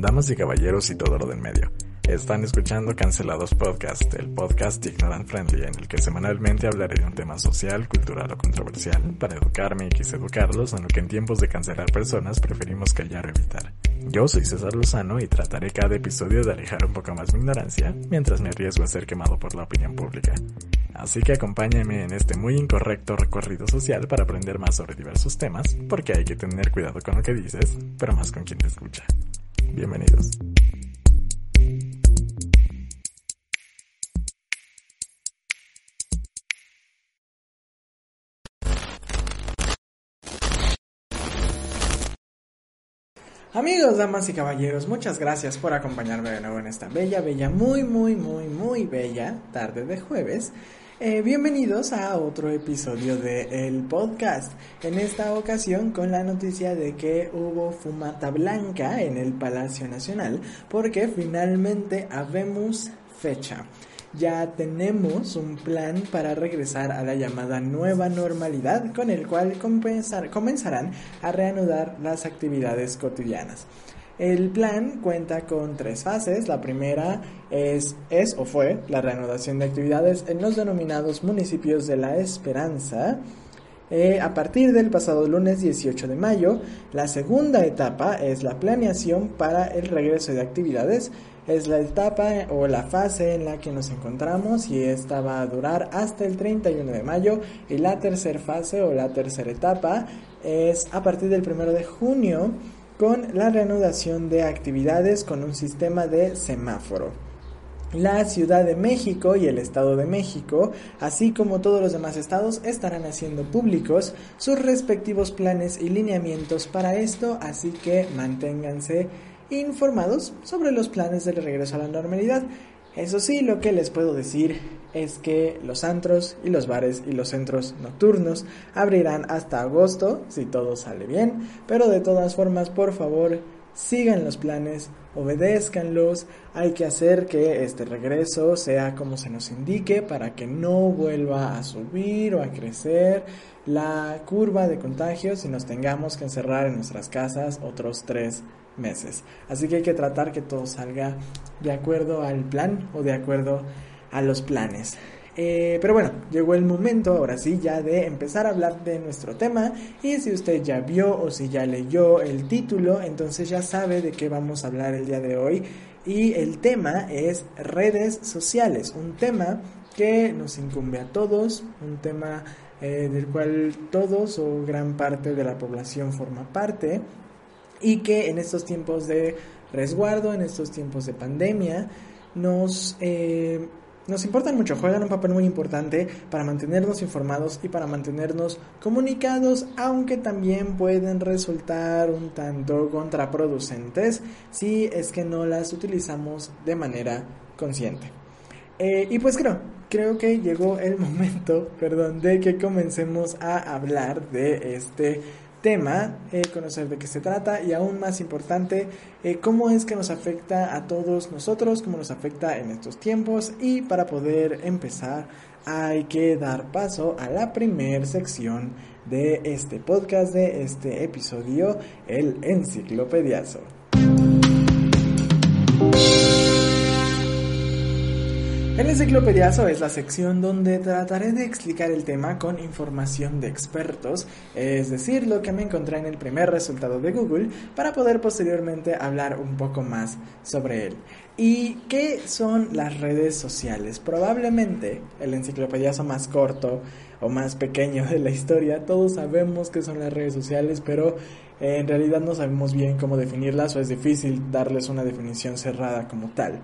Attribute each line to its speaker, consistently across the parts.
Speaker 1: Damas y caballeros y todo lo del medio. Están escuchando Cancelados Podcast, el podcast ignorant friendly en el que semanalmente hablaré de un tema social, cultural o controversial para educarme y quise educarlos en lo que en tiempos de cancelar personas preferimos callar o evitar. Yo soy César Lozano y trataré cada episodio de alejar un poco más mi ignorancia mientras me arriesgo a ser quemado por la opinión pública. Así que acompáñame en este muy incorrecto recorrido social para aprender más sobre diversos temas, porque hay que tener cuidado con lo que dices, pero más con quien te escucha. Bienvenidos.
Speaker 2: Amigos, damas y caballeros, muchas gracias por acompañarme de nuevo en esta bella, bella, muy, muy, muy, muy bella tarde de jueves. Eh, bienvenidos a otro episodio de el podcast. En esta ocasión con la noticia de que hubo fumata blanca en el Palacio Nacional porque finalmente habemos fecha ya tenemos un plan para regresar a la llamada nueva normalidad con el cual comenzarán a reanudar las actividades cotidianas. El plan cuenta con tres fases. La primera es, es o fue la reanudación de actividades en los denominados municipios de la Esperanza. Eh, a partir del pasado lunes 18 de mayo, la segunda etapa es la planeación para el regreso de actividades es la etapa o la fase en la que nos encontramos y esta va a durar hasta el 31 de mayo y la tercera fase o la tercera etapa es a partir del 1 de junio con la reanudación de actividades con un sistema de semáforo. La Ciudad de México y el Estado de México, así como todos los demás estados, estarán haciendo públicos sus respectivos planes y lineamientos para esto, así que manténganse informados sobre los planes del regreso a la normalidad. Eso sí, lo que les puedo decir es que los antros y los bares y los centros nocturnos abrirán hasta agosto, si todo sale bien, pero de todas formas, por favor, sigan los planes, obedézcanlos, hay que hacer que este regreso sea como se nos indique para que no vuelva a subir o a crecer la curva de contagios y nos tengamos que encerrar en nuestras casas otros tres meses. Así que hay que tratar que todo salga de acuerdo al plan o de acuerdo a los planes. Eh, pero bueno, llegó el momento ahora sí ya de empezar a hablar de nuestro tema y si usted ya vio o si ya leyó el título, entonces ya sabe de qué vamos a hablar el día de hoy y el tema es redes sociales, un tema que nos incumbe a todos, un tema eh, del cual todos o gran parte de la población forma parte y que en estos tiempos de resguardo, en estos tiempos de pandemia, nos, eh, nos importan mucho, juegan un papel muy importante para mantenernos informados y para mantenernos comunicados, aunque también pueden resultar un tanto contraproducentes si es que no las utilizamos de manera consciente. Eh, y pues creo, creo que llegó el momento, perdón, de que comencemos a hablar de este tema, eh, conocer de qué se trata y aún más importante, eh, cómo es que nos afecta a todos nosotros, cómo nos afecta en estos tiempos y para poder empezar hay que dar paso a la primer sección de este podcast, de este episodio, el enciclopediazo. El enciclopediazo es la sección donde trataré de explicar el tema con información de expertos, es decir, lo que me encontré en el primer resultado de Google para poder posteriormente hablar un poco más sobre él. ¿Y qué son las redes sociales? Probablemente el enciclopediazo más corto o más pequeño de la historia, todos sabemos qué son las redes sociales, pero en realidad no sabemos bien cómo definirlas o es difícil darles una definición cerrada como tal.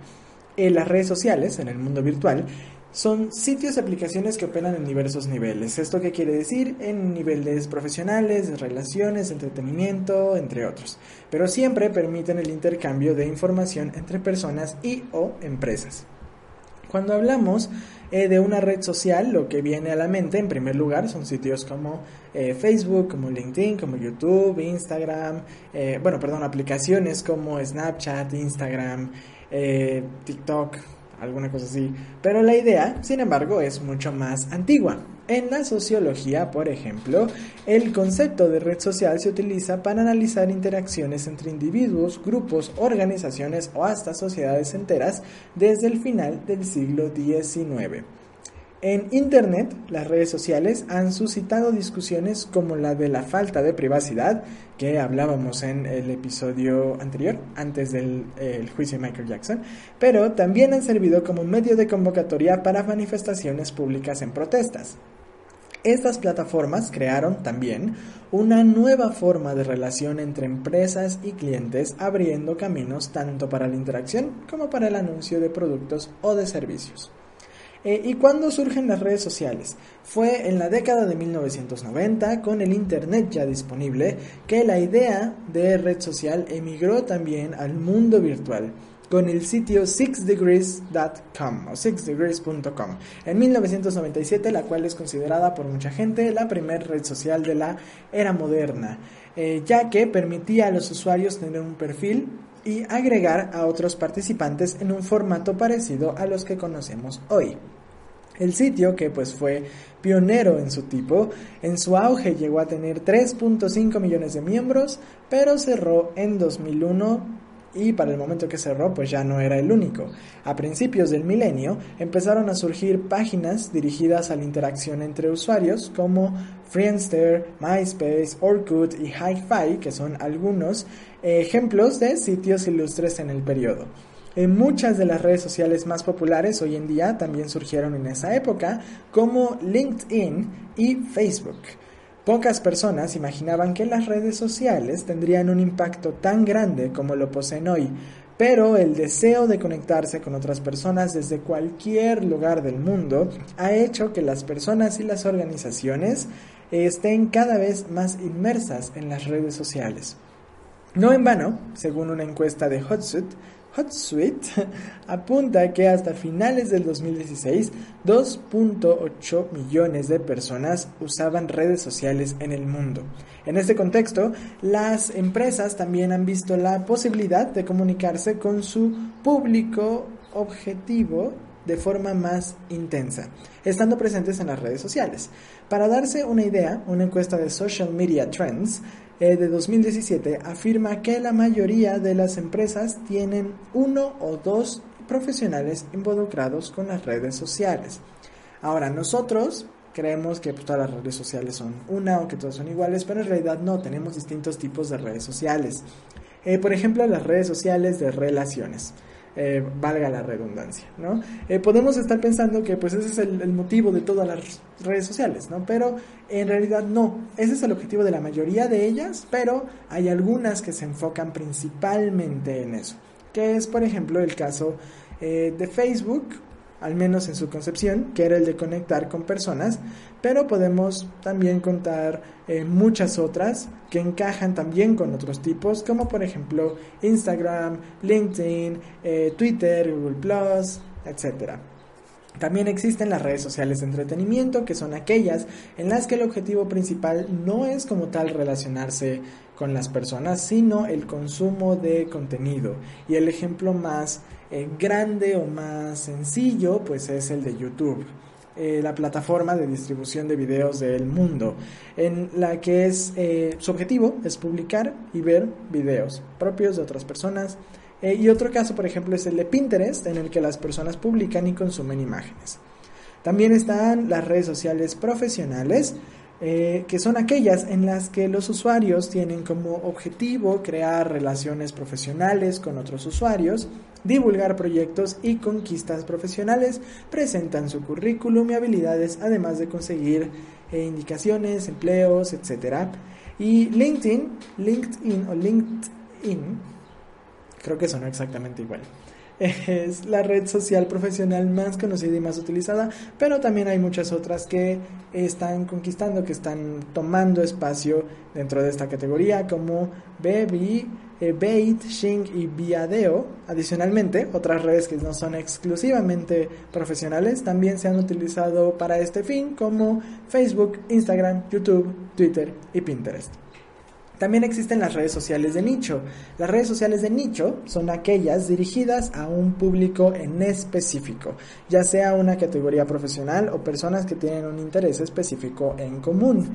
Speaker 2: Eh, las redes sociales en el mundo virtual son sitios y aplicaciones que operan en diversos niveles. ¿Esto qué quiere decir? En niveles profesionales, relaciones, entretenimiento, entre otros. Pero siempre permiten el intercambio de información entre personas y o empresas. Cuando hablamos eh, de una red social, lo que viene a la mente en primer lugar son sitios como eh, Facebook, como LinkedIn, como YouTube, Instagram, bueno, perdón, aplicaciones como Snapchat, Instagram, eh, TikTok, alguna cosa así. Pero la idea, sin embargo, es mucho más antigua. En la sociología, por ejemplo, el concepto de red social se utiliza para analizar interacciones entre individuos, grupos, organizaciones o hasta sociedades enteras desde el final del siglo XIX. En Internet, las redes sociales han suscitado discusiones como la de la falta de privacidad, que hablábamos en el episodio anterior, antes del juicio de Michael Jackson, pero también han servido como medio de convocatoria para manifestaciones públicas en protestas. Estas plataformas crearon también una nueva forma de relación entre empresas y clientes, abriendo caminos tanto para la interacción como para el anuncio de productos o de servicios. Eh, ¿Y cuándo surgen las redes sociales? Fue en la década de 1990, con el Internet ya disponible, que la idea de red social emigró también al mundo virtual con el sitio sixdegrees.com o sixdegrees.com en 1997, la cual es considerada por mucha gente la primera red social de la era moderna, eh, ya que permitía a los usuarios tener un perfil y agregar a otros participantes en un formato parecido a los que conocemos hoy. El sitio, que pues fue pionero en su tipo, en su auge llegó a tener 3.5 millones de miembros, pero cerró en 2001 y para el momento que cerró pues ya no era el único. A principios del milenio empezaron a surgir páginas dirigidas a la interacción entre usuarios como Friendster, MySpace, Orkut y HiFi, que son algunos ejemplos de sitios ilustres en el periodo. En muchas de las redes sociales más populares hoy en día también surgieron en esa época, como LinkedIn y Facebook. Pocas personas imaginaban que las redes sociales tendrían un impacto tan grande como lo poseen hoy, pero el deseo de conectarse con otras personas desde cualquier lugar del mundo ha hecho que las personas y las organizaciones estén cada vez más inmersas en las redes sociales. No en vano, según una encuesta de Hotsuite, HotSuite apunta que hasta finales del 2016 2.8 millones de personas usaban redes sociales en el mundo. En este contexto, las empresas también han visto la posibilidad de comunicarse con su público objetivo de forma más intensa, estando presentes en las redes sociales. Para darse una idea, una encuesta de Social Media Trends eh, de 2017 afirma que la mayoría de las empresas tienen uno o dos profesionales involucrados con las redes sociales. Ahora, nosotros creemos que pues, todas las redes sociales son una o que todas son iguales, pero en realidad no, tenemos distintos tipos de redes sociales. Eh, por ejemplo, las redes sociales de relaciones. Eh, valga la redundancia, ¿no? Eh, podemos estar pensando que pues ese es el, motivo de todas las redes sociales, ¿no? Pero en realidad no, ese es el objetivo de la mayoría de ellas, pero hay algunas que se enfocan principalmente en eso, que es por ejemplo el caso eh, de Facebook, al menos en su concepción, que era el de conectar con personas, pero podemos también contar eh, muchas otras que encajan también con otros tipos, como por ejemplo Instagram, LinkedIn, eh, Twitter, Google Plus, etc. También existen las redes sociales de entretenimiento, que son aquellas en las que el objetivo principal no es como tal relacionarse con las personas, sino el consumo de contenido. Y el ejemplo más eh, grande o más sencillo, pues es el de YouTube. Eh, la plataforma de distribución de videos del mundo, en la que es eh, su objetivo es publicar y ver videos propios de otras personas. y otro caso, por ejemplo, es el de Pinterest, en el que las personas publican y consumen imágenes. También están las redes sociales profesionales, eh, que son aquellas en las que los usuarios tienen como objetivo crear relaciones profesionales con otros usuarios, divulgar proyectos y conquistas profesionales, presentan su currículum y habilidades, además de conseguir eh, indicaciones, empleos, etc. Y LinkedIn, LinkedIn o LinkedIn, creo que son exactamente igual es la red social profesional más conocida y más utilizada, pero también hay muchas otras que están conquistando, que están tomando espacio dentro de esta categoría, como Baby, eh, Bait, Shing y Viadeo. Adicionalmente, otras redes que no son exclusivamente profesionales también se han utilizado para este fin, como Facebook, Instagram, YouTube, Twitter y Pinterest. También existen las redes sociales de nicho. Las redes sociales de nicho son aquellas dirigidas a un público en específico, ya sea una categoría profesional o personas que tienen un interés específico en común.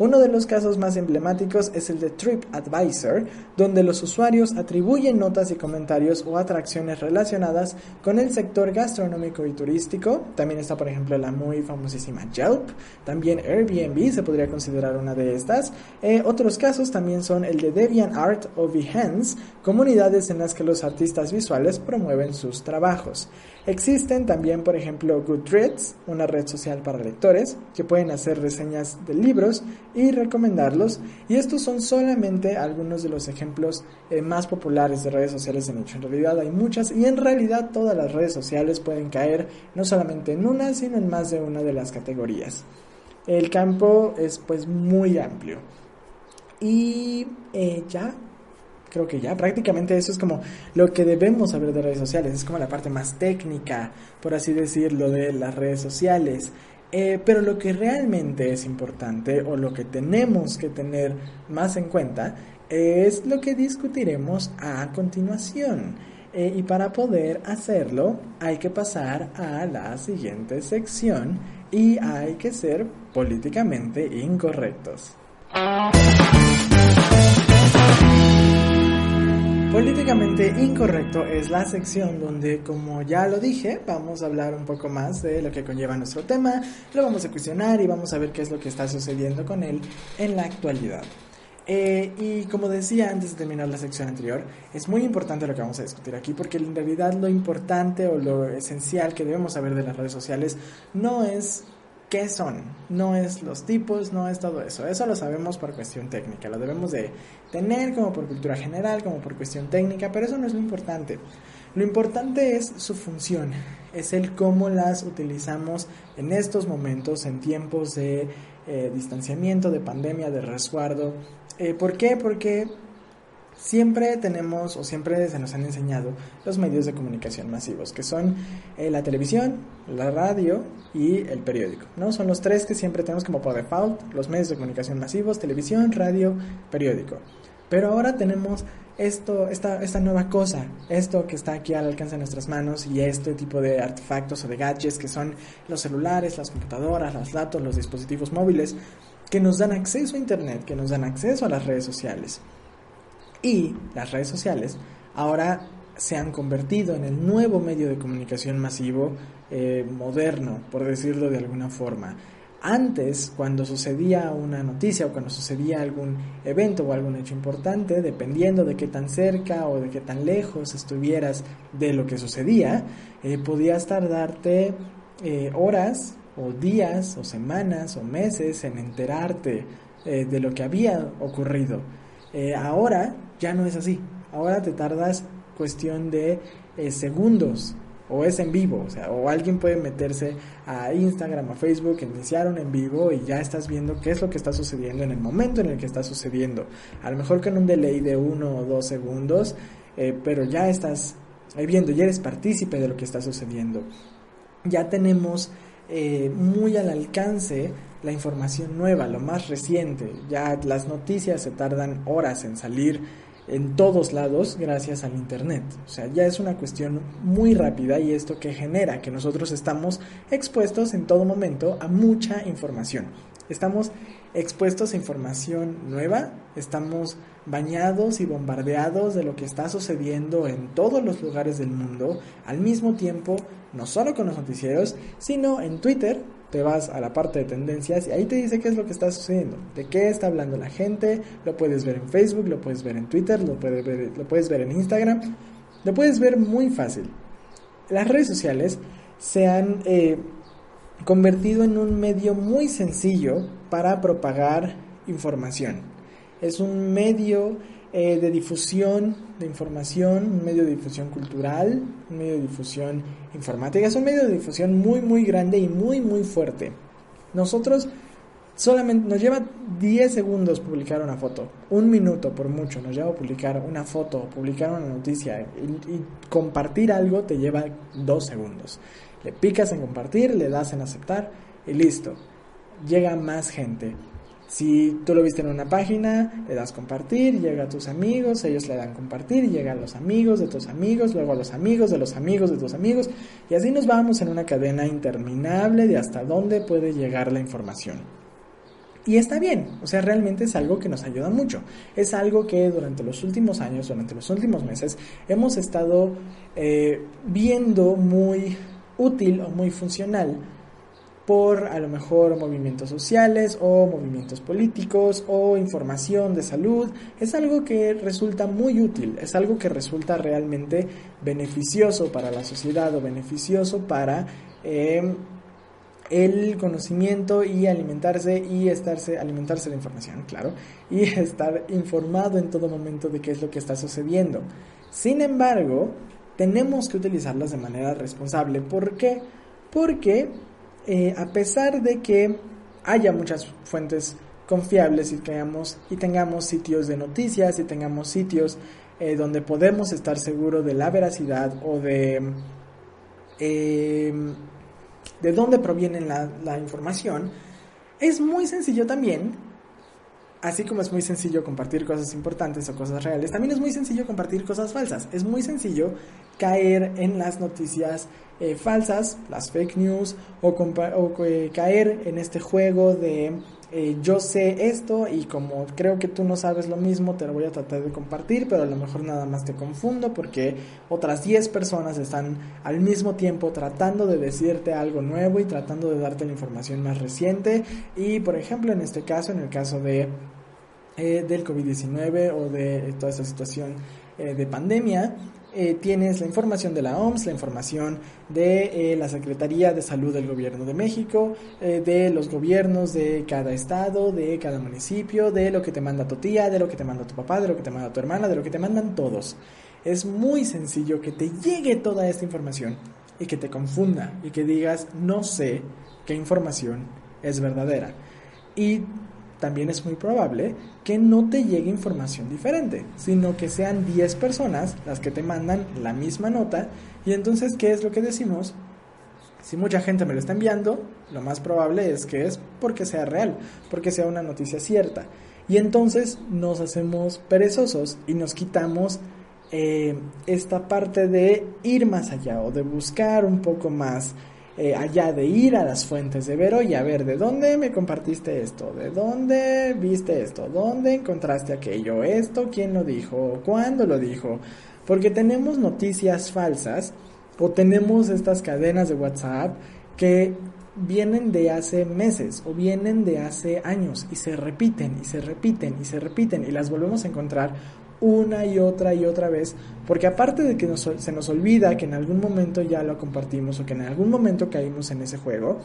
Speaker 2: Uno de los casos más emblemáticos es el de TripAdvisor, donde los usuarios atribuyen notas y comentarios o atracciones relacionadas con el sector gastronómico y turístico. También está, por ejemplo, la muy famosísima Yelp. También Airbnb se podría considerar una de estas. Eh, otros casos también son el de DeviantArt o Behance, comunidades en las que los artistas visuales promueven sus trabajos. Existen también, por ejemplo, Goodreads, una red social para lectores, que pueden hacer reseñas de libros y recomendarlos. Y estos son solamente algunos de los ejemplos eh, más populares de redes sociales de nicho. En realidad hay muchas y en realidad todas las redes sociales pueden caer no solamente en una, sino en más de una de las categorías. El campo es pues muy amplio. Y eh, ya creo que ya prácticamente eso es como lo que debemos saber de redes sociales, es como la parte más técnica, por así decirlo, de las redes sociales. Eh, pero lo que realmente es importante o lo que tenemos que tener más en cuenta es lo que discutiremos a continuación. Eh, y para poder hacerlo hay que pasar a la siguiente sección y hay que ser políticamente incorrectos. Políticamente Incorrecto es la sección donde, como ya lo dije, vamos a hablar un poco más de lo que conlleva nuestro tema, lo vamos a cuestionar y vamos a ver qué es lo que está sucediendo con él en la actualidad. Eh, y como decía antes de terminar la sección anterior, es muy importante lo que vamos a discutir aquí porque en realidad lo importante o lo esencial que debemos saber de las redes sociales no es qué son, no es los tipos, no es todo eso. Eso lo sabemos por cuestión técnica, lo debemos de tener como por cultura general, como por cuestión técnica, pero eso no es lo importante. Lo importante es su función, es el cómo las utilizamos en estos momentos, en tiempos de eh, distanciamiento, de pandemia, de resguardo. Eh, ¿Por qué? Porque siempre tenemos o siempre se nos han enseñado los medios de comunicación masivos, que son eh, la televisión, la radio y el periódico, ¿no? Son los tres que siempre tenemos como por default, los medios de comunicación masivos, televisión, radio, periódico. Pero ahora tenemos esto, esta, esta nueva cosa, esto que está aquí al alcance de nuestras manos y este tipo de artefactos o de gadgets que son los celulares, las computadoras, los datos, los dispositivos móviles, que nos dan acceso a Internet, que nos dan acceso a las redes sociales. Y las redes sociales ahora se han convertido en el nuevo medio de comunicación masivo eh, moderno, por decirlo de alguna forma. Antes, cuando sucedía una noticia o cuando sucedía algún evento o algún hecho importante, dependiendo de qué tan cerca o de qué tan lejos estuvieras de lo que sucedía, eh, podías tardarte eh, horas o días o semanas o meses en enterarte de lo que había ocurrido. Ahora ya no es así. Ahora te tardas cuestión de eh, segundos o es en vivo, o sea, o alguien puede meterse a Instagram, a Facebook, iniciar un en vivo y ya estás viendo qué es lo que está sucediendo en el momento en el que está sucediendo. A lo mejor con un delay de uno o dos segundos, eh, pero ya estás viendo, ya eres partícipe de lo que está sucediendo. Ya tenemos eh, muy al alcance la información nueva, lo más reciente. Ya las noticias se tardan horas en salir en todos lados gracias al Internet. O sea, ya es una cuestión muy rápida y esto que genera que nosotros estamos expuestos en todo momento a mucha información. Estamos expuestos a información nueva, estamos bañados y bombardeados de lo que está sucediendo en todos los lugares del mundo, al mismo tiempo, no solo con los noticieros, sino en Twitter, te vas a la parte de tendencias y ahí te dice qué es lo que está sucediendo, de qué está hablando la gente, lo puedes ver en Facebook, lo puedes ver en Twitter, lo puedes ver, lo puedes ver en Instagram, lo puedes ver muy fácil. Las redes sociales se han eh, convertido en un medio muy sencillo para propagar información. Es un medio eh, de difusión de información, un medio de difusión cultural, un medio de difusión informática. Es un medio de difusión muy, muy grande y muy, muy fuerte. Nosotros solamente nos lleva 10 segundos publicar una foto, un minuto por mucho nos lleva publicar una foto, publicar una noticia y, y compartir algo te lleva 2 segundos. Le picas en compartir, le das en aceptar y listo. Llega más gente. Si tú lo viste en una página, le das compartir, llega a tus amigos, ellos le dan compartir, llega a los amigos de tus amigos, luego a los amigos de los amigos de tus amigos, y así nos vamos en una cadena interminable de hasta dónde puede llegar la información. Y está bien, o sea, realmente es algo que nos ayuda mucho. Es algo que durante los últimos años, durante los últimos meses, hemos estado eh, viendo muy útil o muy funcional por a lo mejor movimientos sociales o movimientos políticos o información de salud. Es algo que resulta muy útil, es algo que resulta realmente beneficioso para la sociedad o beneficioso para eh, el conocimiento y alimentarse y estarse, alimentarse de información, claro, y estar informado en todo momento de qué es lo que está sucediendo. Sin embargo, tenemos que utilizarlas de manera responsable. ¿Por qué? Porque eh, a pesar de que haya muchas fuentes confiables y tengamos, y tengamos sitios de noticias y tengamos sitios eh, donde podemos estar seguros de la veracidad o de, eh, de dónde proviene la, la información, es muy sencillo también así como es muy sencillo compartir cosas importantes o cosas reales, también es muy sencillo compartir cosas falsas. Es muy sencillo caer en las noticias eh, falsas, las fake news, o, eh, caer en este juego de eh, yo sé esto y como creo que tú no sabes lo mismo, te lo voy a tratar de compartir, pero a lo mejor nada más te confundo porque otras 10 personas están al mismo tiempo tratando de decirte algo nuevo y tratando de darte la información más reciente. Y por ejemplo, en este caso, en el caso de del COVID-19 o de toda esta situación de pandemia, eh, tienes la información de la OMS, la información de eh, la Secretaría de Salud del Gobierno de México, eh, de los gobiernos de cada estado, de cada municipio, de lo que te manda tu tía, de lo que te manda tu papá, de lo que te manda tu hermana, de lo que te mandan todos. Es muy sencillo que te llegue toda esta información y que te confunda y que digas no sé qué información es verdadera. Y también es muy probable que no te llegue información diferente, sino que sean 10 personas las que te mandan la misma nota y entonces, ¿qué es lo que decimos? Si mucha gente me lo está enviando, lo más probable es que es porque sea real, porque sea una noticia cierta. Y entonces nos hacemos perezosos y nos quitamos eh, esta parte de ir más allá o de buscar un poco más eh, allá de ir a las fuentes de Vero y a ver de dónde me compartiste esto, de dónde viste esto, dónde encontraste aquello, esto, quién lo dijo, cuándo lo dijo, porque tenemos noticias falsas o tenemos estas cadenas de WhatsApp que vienen de hace meses o vienen de hace años y se repiten y se repiten y se repiten y las volvemos a encontrar una y otra y otra vez, porque aparte de que se nos olvida que en algún momento ya lo compartimos o que en algún momento caímos en ese juego,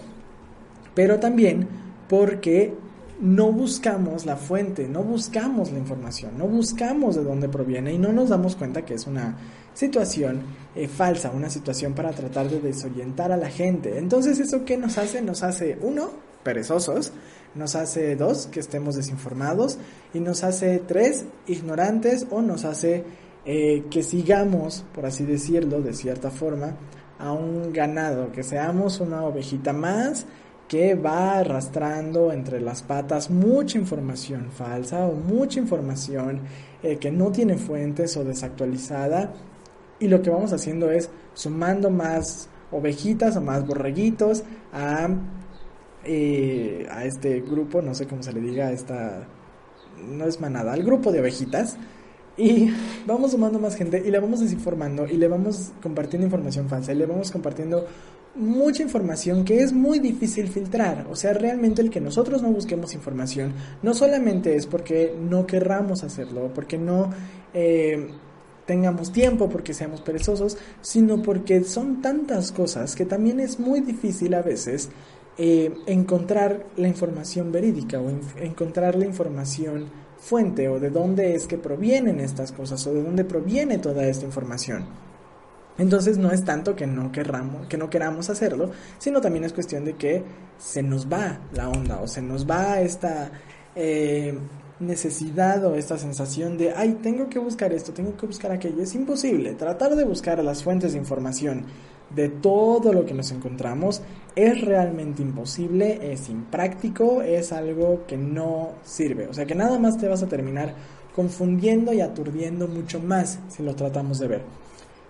Speaker 2: pero también porque no buscamos la fuente, no buscamos la información, no buscamos de dónde proviene y no nos damos cuenta que es una situación eh, falsa, una situación para tratar de desorientar a la gente. Entonces, ¿eso qué nos hace? Nos hace, uno, perezosos, nos hace dos, que estemos desinformados, y nos hace tres, ignorantes, o nos hace eh, que sigamos, por así decirlo, de cierta forma, a un ganado, que seamos una ovejita más que va arrastrando entre las patas mucha información falsa o mucha información eh, que no tiene fuentes o desactualizada. Y lo que vamos haciendo es sumando más ovejitas o más borreguitos a eh, a este grupo, no sé cómo se le diga, esta, no es manada, al grupo de ovejitas. Y vamos sumando más gente y le vamos desinformando y le vamos compartiendo información falsa y le vamos compartiendo mucha información que es muy difícil filtrar. O sea, realmente el que nosotros no busquemos información no solamente es porque no querramos hacerlo, porque no eh, tengamos tiempo, porque seamos perezosos, sino porque son tantas cosas que también es muy difícil a veces eh, encontrar la información verídica o encontrar la información fuente o de dónde es que provienen estas cosas o de dónde proviene toda esta información. Entonces no es tanto que no querramos, que no queramos hacerlo, sino también es cuestión de que se nos va la onda o se nos va esta eh, necesidad o esta sensación de, ay, tengo que buscar esto, tengo que buscar aquello. Es imposible. Tratar de buscar las fuentes de información de todo lo que nos encontramos es realmente imposible, es impráctico, es algo que no sirve. O sea que nada más te vas a terminar confundiendo y aturdiendo mucho más si lo tratamos de ver.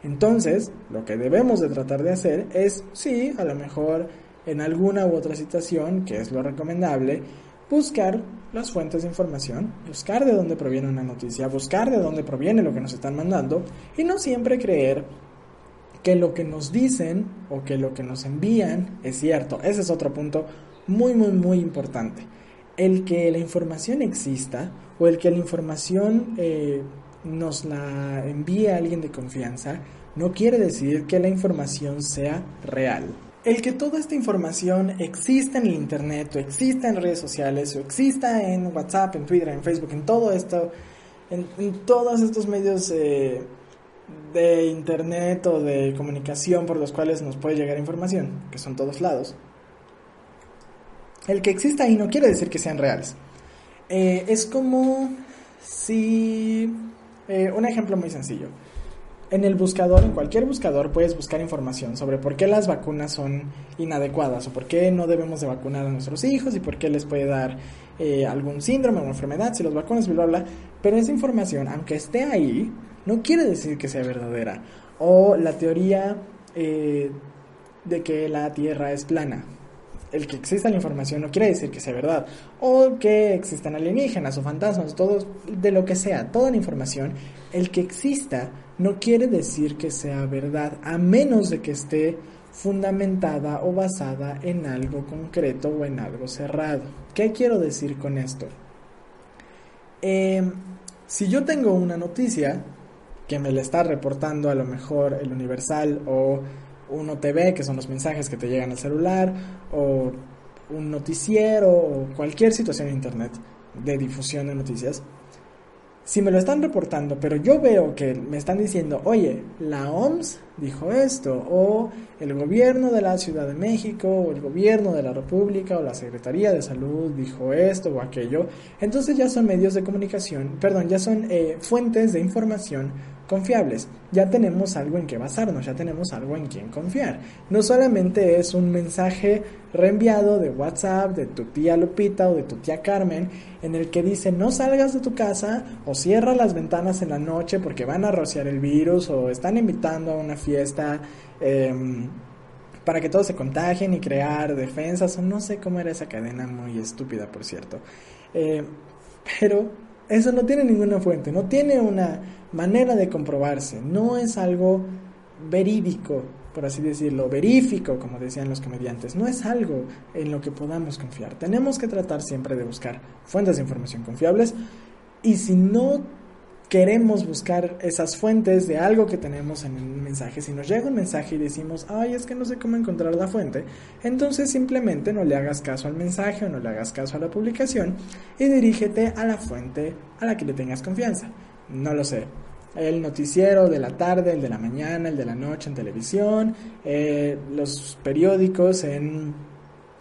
Speaker 2: Entonces, lo que debemos de tratar de hacer es, sí, a lo mejor en alguna u otra situación, que es lo recomendable, buscar las fuentes de información, buscar de dónde proviene una noticia, buscar de dónde proviene lo que nos están mandando y no siempre creer que lo que nos dicen o que lo que nos envían es cierto. Ese es otro punto muy, muy, muy importante. El que la información exista o el que la información eh, nos la envíe alguien de confianza no quiere decir que la información sea real. El que toda esta información exista en el Internet o exista en redes sociales o exista en WhatsApp, en Twitter, en Facebook, en todo esto, en, todos estos medios eh, de internet o de comunicación por los cuales nos puede llegar información, que son todos lados, el que exista ahí no quiere decir que sean reales. Eh, es como si... Eh, un ejemplo muy sencillo. En el buscador, en cualquier buscador, puedes buscar información sobre por qué las vacunas son inadecuadas o por qué no debemos de vacunar a nuestros hijos y por qué les puede dar eh, algún síndrome o enfermedad si los vacunas, bla, bla, bla. Pero esa información, aunque esté ahí, no quiere decir que sea verdadera. O la teoría eh, de que la Tierra es plana. El que exista la información no quiere decir que sea verdad. O que existan alienígenas o fantasmas, todo, de lo que sea, toda la información, el que exista no quiere decir que sea verdad, a menos de que esté fundamentada o basada en algo concreto o en algo cerrado. ¿Qué quiero decir con esto? Eh, si yo tengo una noticia que me la está reportando a lo mejor el Universal o Uno TV, que son los mensajes que te llegan al celular, o un noticiero o cualquier situación en Internet de difusión de noticias, si me lo están reportando, pero yo veo que me están diciendo, oye, la OMS dijo esto, o el gobierno de la Ciudad de México, o el gobierno de la República, o la Secretaría de Salud dijo esto o aquello, entonces ya son medios de comunicación, perdón, ya son eh, fuentes de información confiables. Ya tenemos algo en que basarnos, ya tenemos algo en quien confiar. No solamente es un mensaje reenviado de WhatsApp de tu tía Lupita o de tu tía Carmen en el que dice no salgas de tu casa o cierra las ventanas en la noche porque van a rociar el virus o están invitando a una fiesta em, para que todos se contagien y crear defensas o no sé cómo era esa cadena muy estúpida por cierto. Eh, pero eso no tiene ninguna fuente, no tiene una manera de comprobarse, no es algo verídico, por así decirlo, verífico, como decían los comediantes, no es algo en lo que podamos confiar. Tenemos que tratar siempre de buscar fuentes de información confiables y si no queremos buscar esas fuentes de algo que tenemos en un mensaje, si nos llega un mensaje y decimos, ay, es que no sé cómo encontrar la fuente, entonces simplemente no le hagas caso al mensaje o no le hagas caso a la publicación y dirígete a la fuente a la que le tengas confianza. No lo sé, el noticiero de la tarde, el de la mañana, el de la noche en televisión, eh, los periódicos en,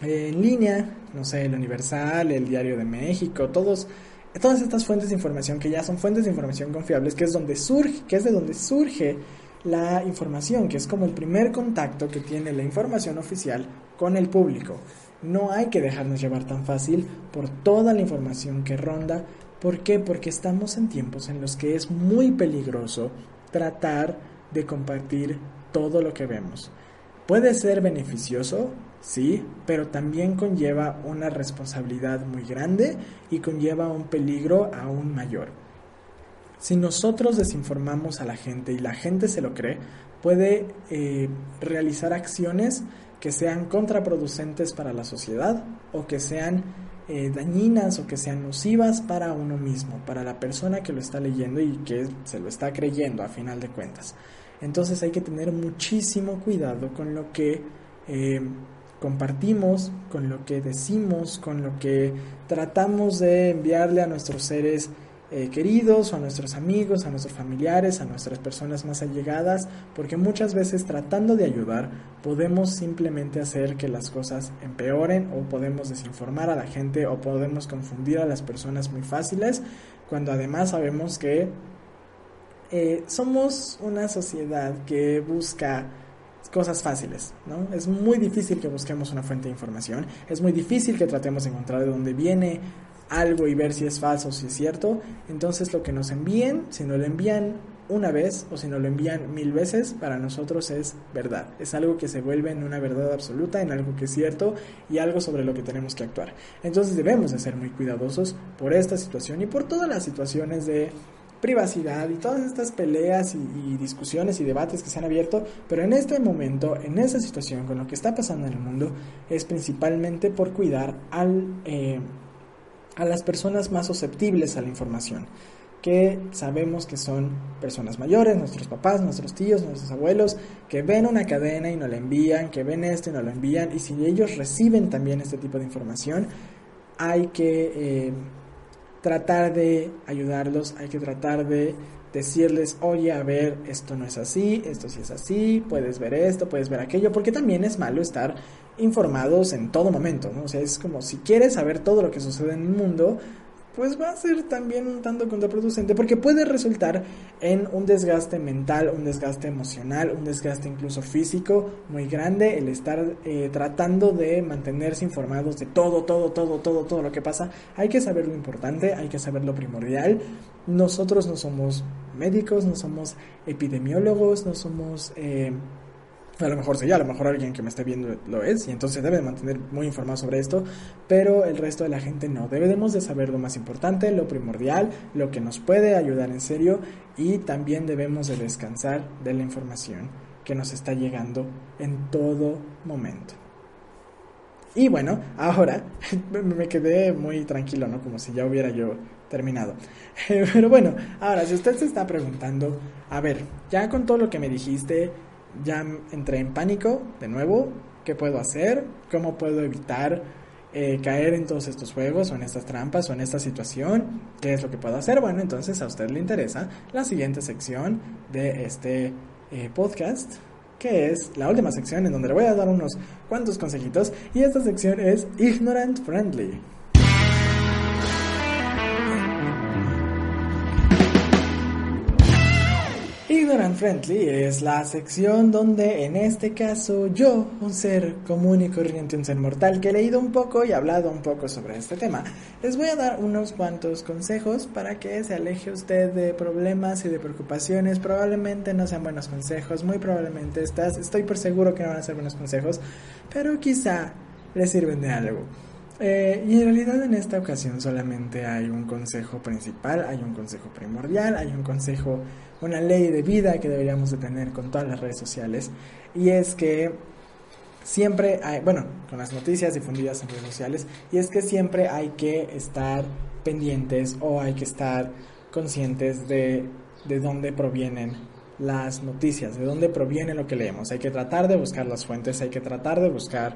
Speaker 2: en línea, no sé, el Universal, el Diario de México, todos, todas estas fuentes de información que ya son fuentes de información confiables, que es donde surge, que es de donde surge la información, que es como el primer contacto que tiene la información oficial con el público. No hay que dejarnos llevar tan fácil por toda la información que ronda ¿Por qué? Porque estamos en tiempos en los que es muy peligroso tratar de compartir todo lo que vemos. Puede ser beneficioso, sí, pero también conlleva una responsabilidad muy grande y conlleva un peligro aún mayor. Si nosotros desinformamos a la gente y la gente se lo cree, puede eh, realizar acciones que sean contraproducentes para la sociedad o que sean eh, dañinas o que sean nocivas para uno mismo, para la persona que lo está leyendo y que se lo está creyendo a final de cuentas. Entonces hay que tener muchísimo cuidado con lo que eh, compartimos, con lo que decimos, con lo que tratamos de enviarle a nuestros seres eh, queridos o a nuestros amigos, a nuestros familiares, a nuestras personas más allegadas, porque muchas veces tratando de ayudar podemos simplemente hacer que las cosas empeoren o podemos desinformar a la gente o podemos confundir a las personas muy fáciles, cuando además sabemos que eh, somos una sociedad que busca cosas fáciles, ¿no? Es muy difícil que busquemos una fuente de información, es muy difícil que tratemos de encontrar de dónde viene algo y ver si es falso o si es cierto. Entonces lo que nos envíen, si nos lo envían una vez o si nos lo envían mil veces, para nosotros es verdad. Es algo que se vuelve en una verdad absoluta, en algo que es cierto y algo sobre lo que tenemos que actuar. Entonces debemos de ser muy cuidadosos por esta situación y por todas las situaciones de privacidad y todas estas peleas y, discusiones y debates que se han abierto, pero en este momento, en esa situación, con lo que está pasando en el mundo, es principalmente por cuidar al, eh, a las personas más susceptibles a la información que sabemos que son personas mayores, nuestros papás, nuestros tíos, nuestros abuelos, que ven una cadena y no la envían, que ven esto y no lo envían, y si ellos reciben también este tipo de información, hay que eh, tratar de ayudarlos, hay que tratar de decirles, oye, a ver, esto no es así, esto sí es así, puedes ver esto, puedes ver aquello, porque también es malo estar informados en todo momento, ¿no? O sea, es como si quieres saber todo lo que sucede en el mundo, pues va a ser también un tanto contraproducente porque puede resultar en un desgaste mental, un desgaste emocional, un desgaste incluso físico muy grande el estar eh, tratando de mantenerse informados de todo, todo, todo, todo, todo lo que pasa. Hay que saber lo importante, hay que saber lo primordial. Nosotros no somos médicos, no somos epidemiólogos, no somos... Eh, a lo mejor sí, a lo mejor alguien que me esté viendo lo es y entonces debe mantener muy informado sobre esto, pero el resto de la gente no. Debemos de saber lo más importante, lo primordial, lo que nos puede ayudar en serio y también debemos de descansar de la información que nos está llegando en todo momento. Y bueno, ahora me quedé muy tranquilo, ¿no? Como si ya hubiera yo terminado. Pero bueno, ahora si usted se está preguntando, a ver, ya con todo lo que me dijiste, ya entré en pánico de nuevo. ¿Qué puedo hacer? ¿Cómo puedo evitar eh, caer en todos estos juegos o en estas trampas o en esta situación? ¿Qué es lo que puedo hacer? Bueno, entonces a usted le interesa la siguiente sección de este eh, podcast que es la última sección en donde le voy a dar unos cuantos consejitos y esta sección es Ignorant Friendly. Ignorant Friendly es la sección donde en este caso yo, un ser común y corriente, un ser mortal que he leído un poco y hablado un poco sobre este tema, les voy a dar unos cuantos consejos para que se aleje usted de problemas y de preocupaciones. Probablemente no sean buenos consejos, muy probablemente estás, estoy por seguro que no van a ser buenos consejos, pero quizá les sirven de algo. Eh, y en realidad en esta ocasión solamente hay un consejo principal, hay un consejo primordial, hay un consejo, una ley de vida que deberíamos de tener con todas las redes sociales y es que siempre hay, bueno, con las noticias difundidas en redes sociales, y es que siempre hay que estar pendientes o hay que estar conscientes de, de dónde provienen las noticias, de dónde proviene lo que leemos. Hay que tratar de buscar las fuentes, hay que tratar de buscar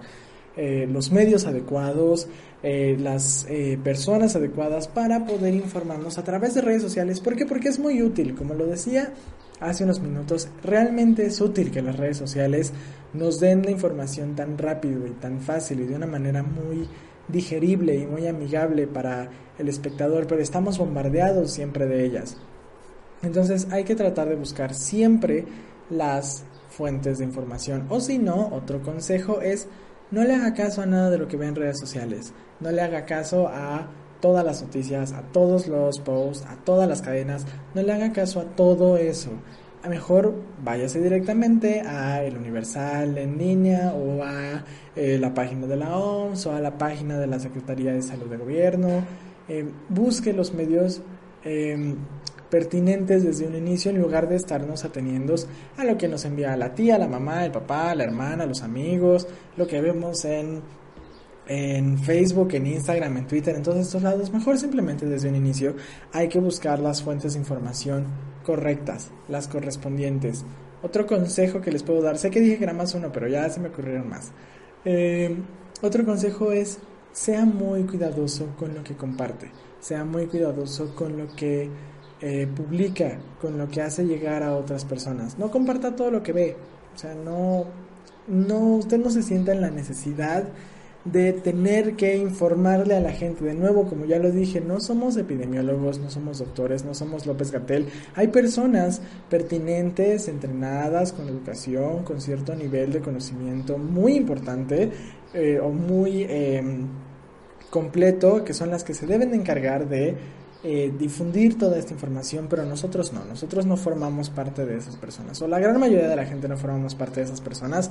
Speaker 2: eh, los medios adecuados, eh, las eh, personas adecuadas para poder informarnos a través de redes sociales. ¿Por qué? Porque es muy útil, como lo decía hace unos minutos, realmente es útil que las redes sociales nos den la información tan rápido y tan fácil y de una manera muy digerible y muy amigable para el espectador, pero estamos bombardeados siempre de ellas. Entonces hay que tratar de buscar siempre las fuentes de información. O si no, otro consejo es no le haga caso a nada de lo que ve en redes sociales. No le haga caso a todas las noticias, a todos los posts, a todas las cadenas. No le haga caso a todo eso. A mejor váyase directamente a El Universal en línea o a eh, la página de la OMS o a la página de la Secretaría de Salud del Gobierno. Eh, busque los medios em, pertinentes desde un inicio en lugar de estarnos ateniendo a lo que nos envía la tía, la mamá, el papá, la hermana, los amigos, lo que vemos en, en Facebook, en Instagram, en Twitter, en todos estos lados. Mejor simplemente desde un inicio hay que buscar las fuentes de información correctas, las correspondientes. Otro consejo que les puedo dar, sé que dije que era más uno, pero ya se me ocurrieron más. Eh, otro consejo es, sea muy cuidadoso con lo que comparte sea muy cuidadoso con lo que eh, publica, con lo que hace llegar a otras personas. No comparta todo lo que ve. O sea, no, no, usted no se sienta en la necesidad de tener que informarle a la gente. De nuevo, como ya lo dije, no somos epidemiólogos, no somos doctores, no somos López Gatel. Hay personas pertinentes, entrenadas, con educación, con cierto nivel de conocimiento muy importante eh, o muy em, completo, que son las que se deben de encargar de eh, difundir toda esta información, pero nosotros no, nosotros no formamos parte de esas personas, o la gran mayoría de la gente no formamos parte de esas personas,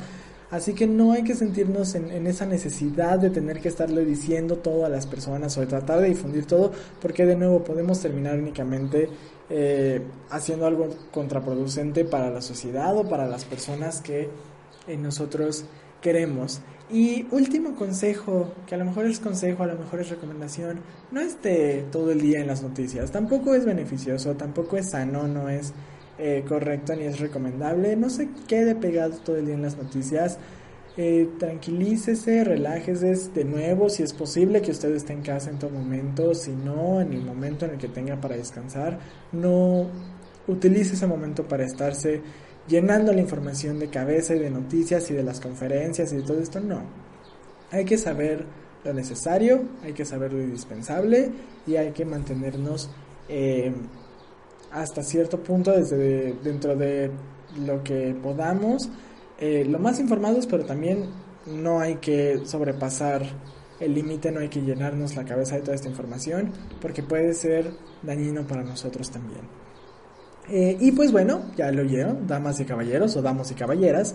Speaker 2: así que no hay que sentirnos en, esa necesidad de tener que estarle diciendo todo a las personas o de tratar de difundir todo, porque de nuevo podemos terminar únicamente eh, haciendo algo contraproducente para la sociedad o para las personas que eh, nosotros queremos. Y último consejo, que a lo mejor es consejo, a lo mejor es recomendación, no esté todo el día en las noticias, tampoco es beneficioso, tampoco es sano, no es eh, correcto ni es recomendable, no se quede pegado todo el día en las noticias, eh, tranquilícese, relájese de nuevo, si es posible que usted esté en casa en todo momento, si no, en el momento en el que tenga para descansar, no utilice ese momento para estarse llenando la información de cabeza y de noticias y de las conferencias y de todo esto, no. Hay que saber lo necesario, hay que saber lo indispensable y hay que mantenernos eh, hasta cierto punto desde dentro de lo que podamos, eh, lo más informados, pero también no hay que sobrepasar el límite, no hay que llenarnos la cabeza de toda esta información porque puede ser dañino para nosotros también. Eh, y pues bueno, ya lo oyeron, damas y caballeros o damos y caballeras.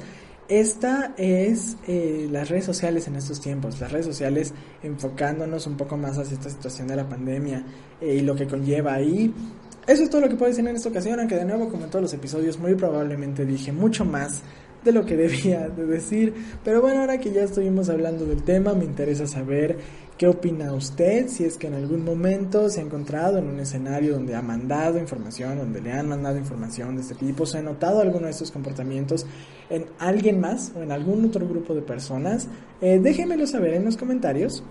Speaker 2: Esta es eh, las redes sociales en estos tiempos, las redes sociales enfocándonos un poco más hacia esta situación de la pandemia eh, y lo que conlleva ahí. Eso es todo lo que puedo decir en esta ocasión, aunque de nuevo, como en todos los episodios, muy probablemente dije mucho más de lo que debía de decir. Pero bueno, ahora que ya estuvimos hablando del tema, me interesa saber ¿Qué opina usted si es que en algún momento se ha encontrado en un escenario donde ha mandado información, donde le han mandado información de este tipo, se ha notado alguno de estos comportamientos en alguien más o en algún otro grupo de personas? Eh, saber en los comentarios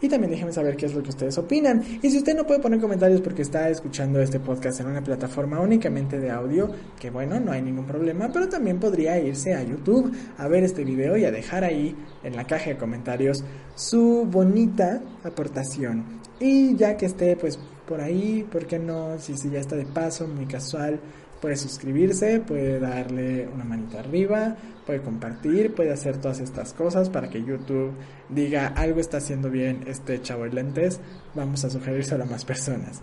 Speaker 2: y también déjenme saber qué es lo que ustedes opinan. Y si usted no puede poner comentarios porque está escuchando este podcast en una plataforma únicamente de audio, que bueno, no hay ningún problema, pero también podría irse a YouTube a ver este video y a dejar ahí en la caja de comentarios su bonita aportación. Y ya que esté pues por ahí, ¿por qué no? Si, si ya está de paso, muy casual, puede suscribirse, puede darle una manita arriba, puede compartir, puede hacer todas estas cosas para que YouTube diga algo está haciendo bien este chavo de lentes, vamos a sugerirse a más personas.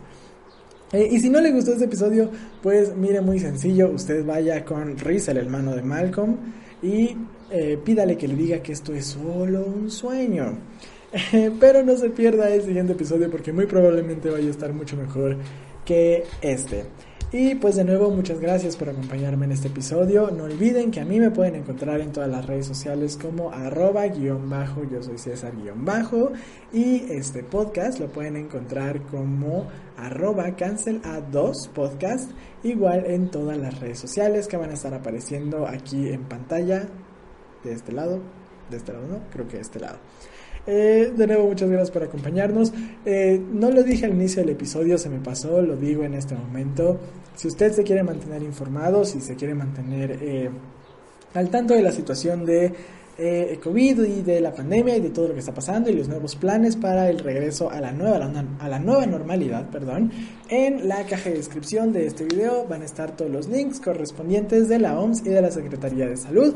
Speaker 2: Eh, y si no le gustó este episodio, pues mire muy sencillo, usted vaya con Riz, el hermano de Malcolm, y eh, pídale que le diga que esto es solo un sueño. pero no se pierda el siguiente episodio porque muy probablemente vaya a estar mucho mejor que este. Y pues de nuevo muchas gracias por acompañarme en este episodio. No olviden que a mí me pueden encontrar en todas las redes sociales como arroba guion bajo, yo soy César guion bajo. Y este podcast lo pueden encontrar como arroba cancel a 2 podcast. Igual en todas las redes sociales que van a estar apareciendo aquí en pantalla. De este lado, de este lado no, creo que de este lado. Eh, de nuevo, muchas gracias por acompañarnos. Eh, no lo dije al inicio del episodio, se me pasó, lo digo en este momento. Si usted se quiere mantener informado, si se quiere mantener eh, al tanto de la situación de COVID y de la pandemia y de todo lo que está pasando y los nuevos planes para el regreso a la nueva, a la nueva normalidad, perdón, en la caja de descripción de este video van a estar todos los links correspondientes de la OMS y de la Secretaría de Salud.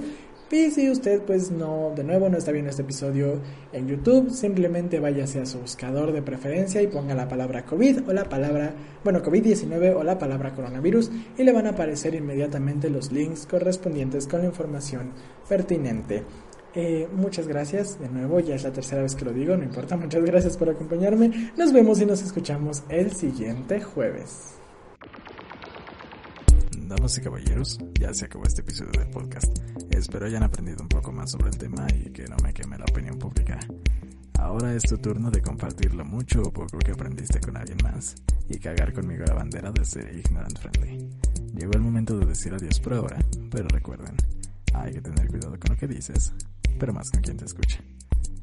Speaker 2: Y si usted pues no, de nuevo no está viendo este episodio en YouTube, simplemente váyase a su buscador de preferencia y ponga la palabra COVID o la palabra, bueno, COVID-19 o la palabra coronavirus y le van a aparecer inmediatamente los links correspondientes con la información pertinente. Eh, muchas gracias, de nuevo, ya es la tercera vez que lo digo, no importa, muchas gracias por acompañarme. Nos vemos y nos escuchamos el siguiente jueves.
Speaker 1: Damas y caballeros, ya se acabó este episodio del podcast. Espero hayan aprendido un poco más sobre el tema y que no me queme la opinión pública. Ahora es tu turno de compartir lo mucho o poco que aprendiste con alguien más y cagar conmigo la bandera de ser ignorant friendly. Llegó el momento de decir adiós por ahora, pero recuerden, hay que tener cuidado con lo que dices, pero más con quien te escucha.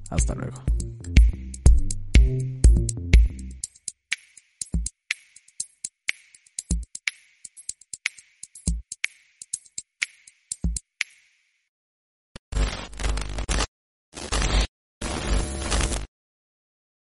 Speaker 1: Hasta luego.